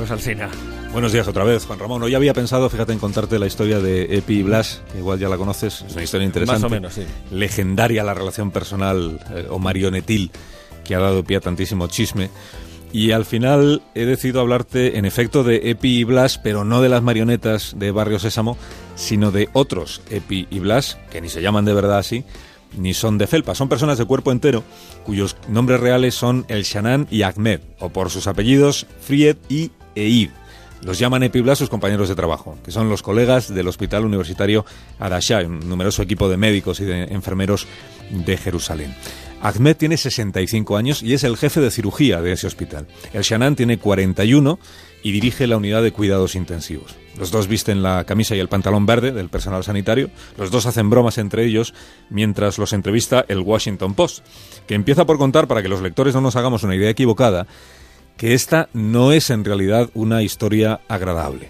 Carlos Alsina. Buenos días otra vez, Juan Ramón. Hoy había pensado, fíjate, en contarte la historia de Epi y Blas, que igual ya la conoces, es una historia interesante. Más o menos, sí. Legendaria la relación personal eh, o marionetil que ha dado pie a tantísimo chisme. Y al final he decidido hablarte, en efecto, de Epi y Blas, pero no de las marionetas de Barrio Sésamo, sino de otros Epi y Blas, que ni se llaman de verdad así, ni son de felpa. Son personas de cuerpo entero, cuyos nombres reales son El Shanan y Ahmed, o por sus apellidos Fried y Eid. Los llaman Epiblas sus compañeros de trabajo, que son los colegas del Hospital Universitario Adashah, un numeroso equipo de médicos y de enfermeros de Jerusalén. Ahmed tiene 65 años y es el jefe de cirugía de ese hospital. El Shanan tiene 41 y dirige la unidad de cuidados intensivos. Los dos visten la camisa y el pantalón verde del personal sanitario. Los dos hacen bromas entre ellos mientras los entrevista el Washington Post, que empieza por contar, para que los lectores no nos hagamos una idea equivocada, que esta no es en realidad una historia agradable.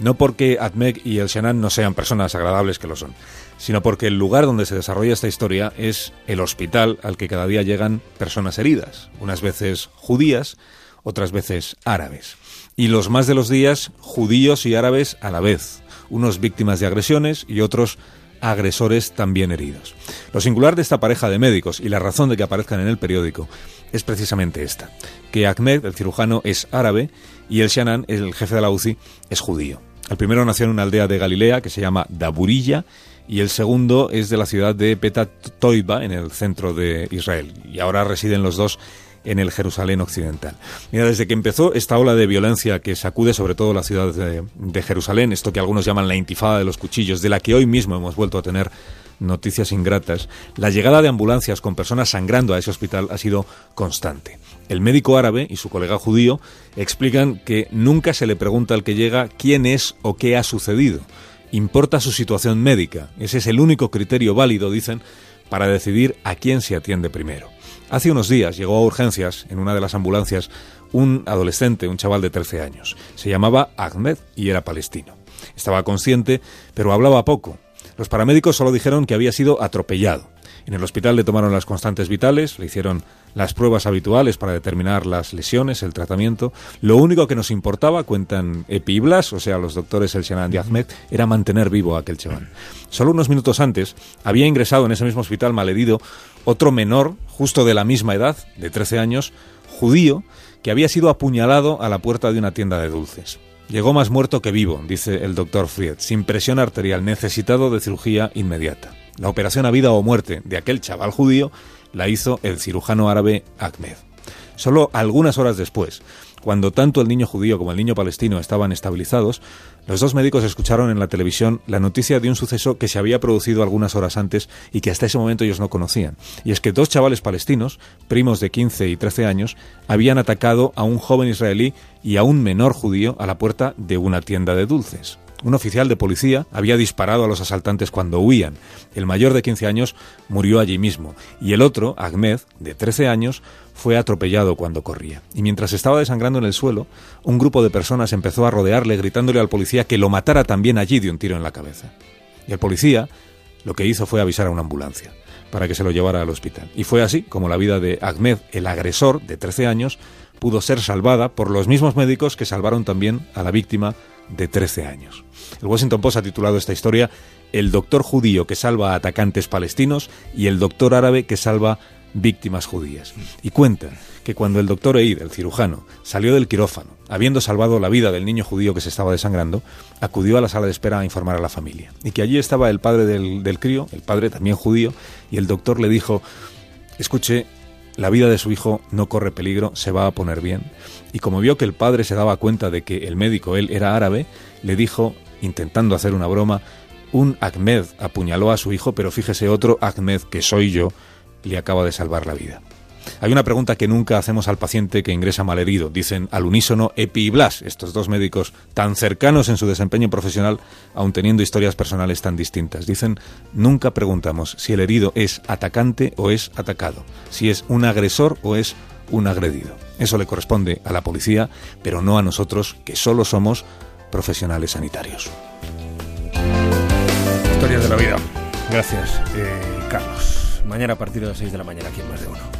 No porque Ahmed y el Shanan no sean personas agradables que lo son, sino porque el lugar donde se desarrolla esta historia es el hospital al que cada día llegan personas heridas, unas veces judías, otras veces árabes. Y los más de los días judíos y árabes a la vez, unos víctimas de agresiones y otros agresores también heridos. Lo singular de esta pareja de médicos y la razón de que aparezcan en el periódico es precisamente esta, que Ahmed, el cirujano, es árabe y el Shanan, el jefe de la UCI, es judío. El primero nació en una aldea de Galilea que se llama Daburilla y el segundo es de la ciudad de Petatoiba, en el centro de Israel. Y ahora residen los dos en el Jerusalén occidental. Mira, desde que empezó esta ola de violencia que sacude sobre todo la ciudad de, de, Jerusalén, esto que algunos llaman la intifada de los cuchillos, de la que hoy mismo hemos vuelto a tener noticias ingratas, la llegada de ambulancias con personas sangrando a ese hospital ha sido constante. El médico árabe y su colega judío explican que nunca se le pregunta al que llega quién es o qué ha sucedido. Importa su situación médica. Ese es el único criterio válido, dicen, para decidir a quién se atiende primero. Hace unos días llegó a urgencias, en una de las ambulancias, un adolescente, un chaval de 13 años. Se llamaba Ahmed y era palestino. Estaba consciente, pero hablaba poco. Los paramédicos solo dijeron que había sido atropellado. En el hospital le tomaron las constantes vitales, le hicieron las pruebas habituales para determinar las lesiones, el tratamiento. Lo único que nos importaba, cuentan Epi y Blas, o sea, los doctores El y Ahmed, era mantener vivo a aquel chaval. Solo unos minutos antes había ingresado en ese mismo hospital malherido otro menor, justo de la misma edad, de 13 años, judío, que había sido apuñalado a la puerta de una tienda de dulces. Llegó más muerto que vivo, dice el doctor Fried, sin presión arterial, necesitado de cirugía inmediata. La operación a vida o muerte de aquel chaval judío la hizo el cirujano árabe Ahmed. Solo algunas horas después, cuando tanto el niño judío como el niño palestino estaban estabilizados, los dos médicos escucharon en la televisión la noticia de un suceso que se había producido algunas horas antes y que hasta ese momento ellos no conocían. Y es que dos chavales palestinos, primos de 15 y 13 años, habían atacado a un joven israelí y a un menor judío a la puerta de una tienda de dulces. Un oficial de policía había disparado a los asaltantes cuando huían. El mayor de 15 años murió allí mismo y el otro, Ahmed, de 13 años, fue atropellado cuando corría. Y mientras estaba desangrando en el suelo, un grupo de personas empezó a rodearle gritándole al policía que lo matara también allí de un tiro en la cabeza. Y el policía lo que hizo fue avisar a una ambulancia para que se lo llevara al hospital. Y fue así como la vida de Ahmed, el agresor de 13 años, pudo ser salvada por los mismos médicos que salvaron también a la víctima de 13 años. El Washington Post ha titulado esta historia El doctor judío que salva a atacantes palestinos y el doctor árabe que salva víctimas judías. Y cuenta que cuando el doctor Eid, el cirujano, salió del quirófano, habiendo salvado la vida del niño judío que se estaba desangrando, acudió a la sala de espera a informar a la familia. Y que allí estaba el padre del, del crío, el padre también judío, y el doctor le dijo, escuche, la vida de su hijo no corre peligro, se va a poner bien. Y como vio que el padre se daba cuenta de que el médico, él, era árabe, le dijo, intentando hacer una broma, un Ahmed apuñaló a su hijo, pero fíjese otro Ahmed, que soy yo, le acaba de salvar la vida. Hay una pregunta que nunca hacemos al paciente que ingresa malherido. Dicen al unísono Epi y Blas, estos dos médicos tan cercanos en su desempeño profesional, aun teniendo historias personales tan distintas. Dicen, nunca preguntamos si el herido es atacante o es atacado, si es un agresor o es un agredido. Eso le corresponde a la policía, pero no a nosotros, que solo somos profesionales sanitarios. Historias de la vida. Gracias, eh, Carlos. Mañana a partir de las 6 de la mañana aquí en Más de Uno.